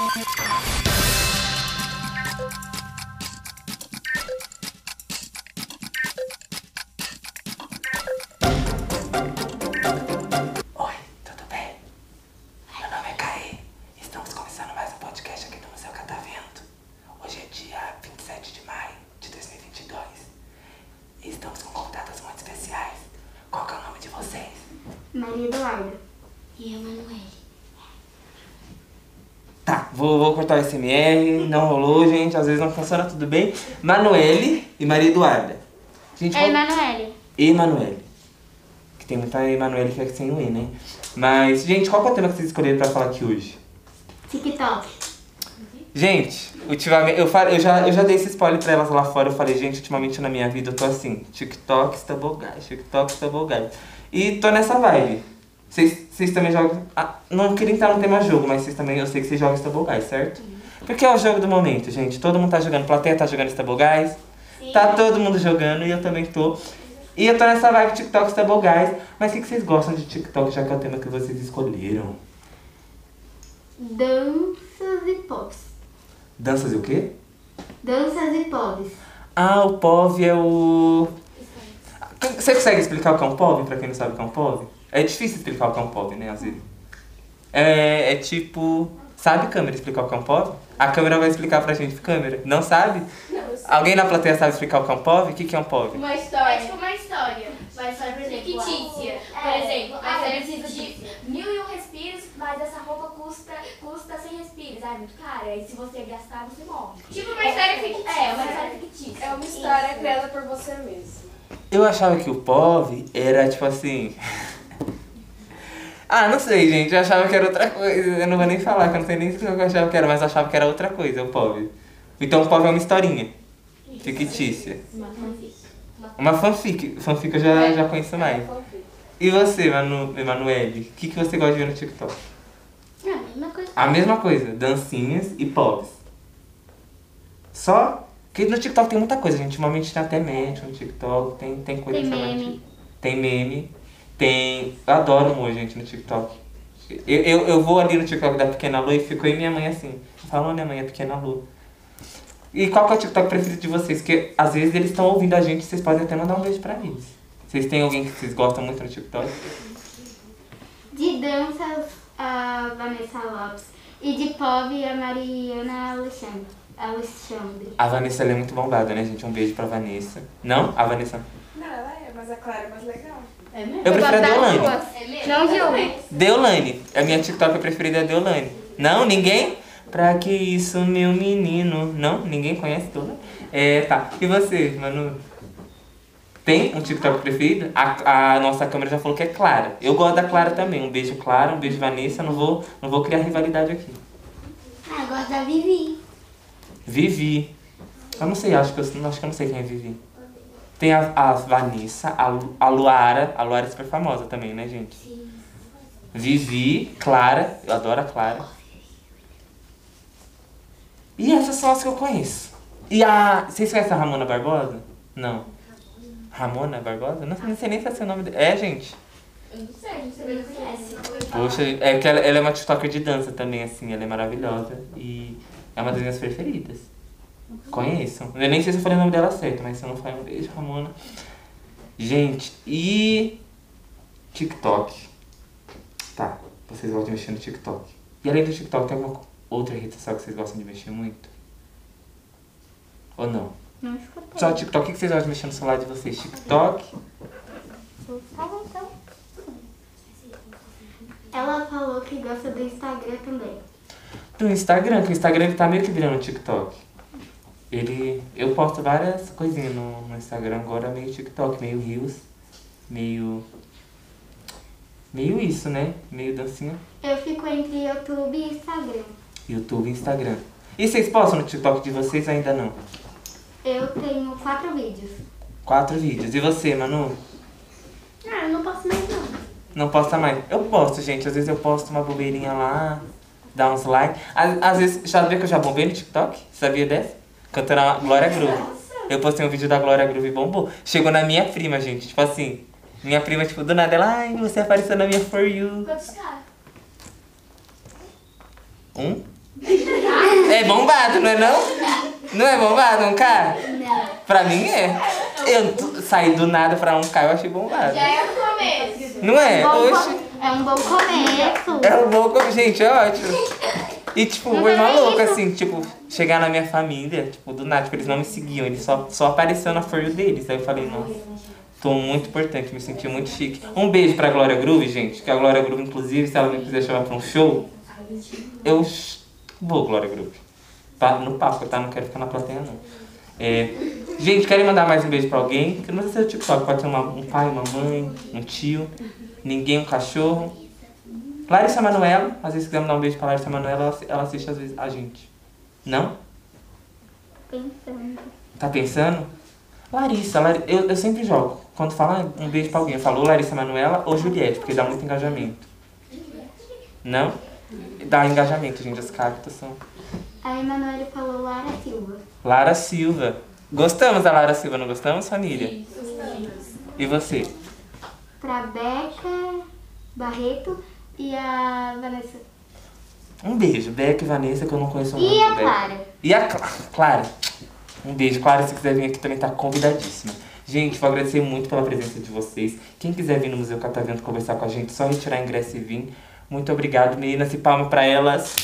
Oi, tudo bem? Meu nome é Caí. Estamos começando mais um podcast aqui do Museu Catavento. Hoje é dia 27 de maio de 2022. E estamos com convidadas muito especiais. Qual que é o nome de vocês? Maria Eduarda. E Emanuele. Tá, vou, vou cortar o SMR. Não rolou, gente. Às vezes não funciona tudo bem. Manuele e Maria Eduarda. Gente, É Emanuele. Emanuele. Que tem muita Emanuele que é sem o E, né? Mas, gente, qual é o tema que vocês escolheram pra falar aqui hoje? TikTok. Gente, ultimamente, eu, falei, eu, já, eu já dei esse spoiler pra elas lá fora. Eu falei, gente, ultimamente na minha vida eu tô assim: TikTok, Stabogás, TikTok, Stabogás. E tô nessa vibe. Vocês também jogam. Ah, não queria entrar no tema jogo, mas vocês também, eu sei que vocês jogam Stabogás, certo? Porque é o jogo do momento, gente. Todo mundo tá jogando, plateia tá jogando Stabogás. Tá todo mundo jogando e eu também tô. E eu tô nessa vibe TikTok, Stabogás. Mas o que, que vocês gostam de TikTok, já que é o tema que vocês escolheram? Danças e pops. Danças e o quê? Danças e pops. Ah, o POV é o. Você consegue explicar o que é um POV, pra quem não sabe o que é um POV? É difícil explicar o que é um POV, né, às vezes. É, é tipo. Sabe câmera explicar o que é um POV? A câmera vai explicar pra gente câmera. Não sabe? Alguém na plateia sabe explicar o que é um POV? O que, que é um POV? Uma É história. tipo uma história. Uma história, por exemplo, fictícia. Por É, exemplo, é, ah, eu é preciso de fictícia. mil e um respiros, mas essa roupa custa, custa 100 respiros. Ah, é muito cara. E se você gastar, você morre. Tipo uma história fictícia. É, uma história fictícia. É uma história criada por você mesmo. Eu achava que o POV era tipo assim. ah, não sei, gente. Eu achava que era outra coisa. Eu não vou nem falar, que eu não sei nem o que eu achava que era, mas eu achava que era outra coisa, o POV. Então o POV é uma historinha. Fictícia. Uma fanfic. Uma fanfic. Fanfic eu já, já conheço mais. E você, Manu, Emanuele? O que, que você gosta de ver no TikTok? É a mesma coisa. A mesma coisa, dancinhas e pops. Só que no TikTok tem muita coisa, gente. Ultimamente tem até médico no TikTok, tem, tem coisa Tem meme. Tem meme. Tem. Eu adoro humor, gente, no TikTok. Eu, eu, eu vou ali no TikTok da Pequena Lu e fico aí minha mãe assim. Falando, né, mãe, a Pequena Lu. E qual que é o TikTok preferido de vocês? Porque às vezes eles estão ouvindo a gente, vocês podem até mandar um beijo pra eles. Vocês têm alguém que vocês gostam muito no TikTok? De danças, a Vanessa Lopes. E de pop, a Mariana Alexandre. Alexandre. A Vanessa ela é muito bombada, né, gente? Um beijo pra Vanessa. Não? A Vanessa. Não, ela é, mas a Clara é mais legal. É mesmo? Eu prefiro a Deolane. É? Não julgue. Deolane. A minha TikTok preferida é a Deolane. Não? Ninguém? Pra que isso, meu menino? Não? Ninguém conhece Deolane? É, tá. E você, Manu? Tem um TikTok preferido? A, a nossa câmera já falou que é Clara. Eu gosto da Clara também. Um beijo, Clara. Um beijo, Vanessa. Não vou, não vou criar rivalidade aqui. Ah, eu gosto da Vivi. Vivi. Eu não sei, acho que eu, acho que eu não sei quem é Vivi. Tem a, a Vanessa, a, a Luara. A Luara é super famosa também, né, gente? Vivi, Clara. Eu adoro a Clara. E essas são as que eu conheço. E a. Vocês conhecem a Ramona Barbosa? Não. Ramona Barbosa? Não, não sei nem se é seu nome dela. É, gente. Eu não sei, sei, não conhece. Poxa, é que ela, ela é uma TikToker de dança também, assim, ela é maravilhosa e é uma das minhas preferidas. Conheçam. Eu nem sei se eu falei o nome dela certo, mas se eu não falei, um beijo, Ramona. Gente, e TikTok. Tá, vocês gostam de mexer no TikTok. E além do TikTok, tem alguma outra rede social que vocês gostam de mexer muito? Ou não? Não escutei. Só TikTok, o que vocês gostam de mexer no celular de vocês? TikTok? Tá bom, então. Ela falou que gosta do Instagram também. do Instagram, que o Instagram ele tá meio que virando TikTok. Ele. Eu posto várias coisinhas no, no Instagram agora, meio TikTok, meio Reels, meio. Meio isso, né? Meio dancinha. Eu fico entre YouTube e Instagram. YouTube e Instagram. E vocês postam no TikTok de vocês ainda não? Eu tenho quatro vídeos. Quatro vídeos. E você, Manu? Ah, eu não posso mais não. Não posta mais? Eu posto, gente. Às vezes eu posto uma bobeirinha lá, dá uns likes. Às, às vezes, já viu que eu já bombei no TikTok? Sabia dessa? Cantando a Glória Groove. Eu postei um vídeo da Glória Groove e bombou. Chegou na minha prima, gente. Tipo assim, minha prima, tipo, do nada, ela, ai, você apareceu na minha For You. Quantos caras? Um? É bombado, não é não? Não é bombado um K? Não. Pra mim é. Eu saí do nada pra um K, eu achei bombado. Já é o começo. Não é? Oxe. co- é um bom começo. É um bom, co- gente, é ótimo. E tipo, foi Não é maluco isso. assim, tipo, chegar na minha família, tipo, do nada, tipo, eles não me seguiam, eles só, só apareceu na You deles. Aí eu falei, nossa, tô muito importante, me senti muito chique. Um beijo pra Glória Groove, gente, que a Glória Groove, inclusive, se ela me quiser chamar pra um show, eu vou, Glória Groove. Tá no papo, tá? Não quero ficar na plateia, não. É, gente, querem mandar mais um beijo pra alguém? Que não precisa ser o TikTok, pode ser uma- um pai, uma mãe, um tio, ninguém, um cachorro. Larissa Manoela, às vezes se quiser mandar um beijo pra Larissa Manoela, ela, ela assiste às vezes a gente. Não? Pensando. Tá pensando? Larissa, Lari- eu, eu sempre jogo. Quando fala um beijo pra alguém, eu falo ou Larissa Manoela ou Juliette, porque dá muito engajamento. Não? Dá engajamento, gente, as cartas são. A Emanuele falou Lara Silva. Lara Silva. Gostamos da Lara Silva, não gostamos, família? E você? Pra Beca Barreto e a Vanessa. Um beijo, Beck e Vanessa, que eu não conheço muito. E a Beck. Clara. E a Cla- Clara. Um beijo. Clara, se quiser vir aqui também tá convidadíssima. Gente, vou agradecer muito pela presença de vocês. Quem quiser vir no Museu Catavento conversar com a gente, só retirar ingresso e vir. Muito obrigado, meninas, e palma pra elas.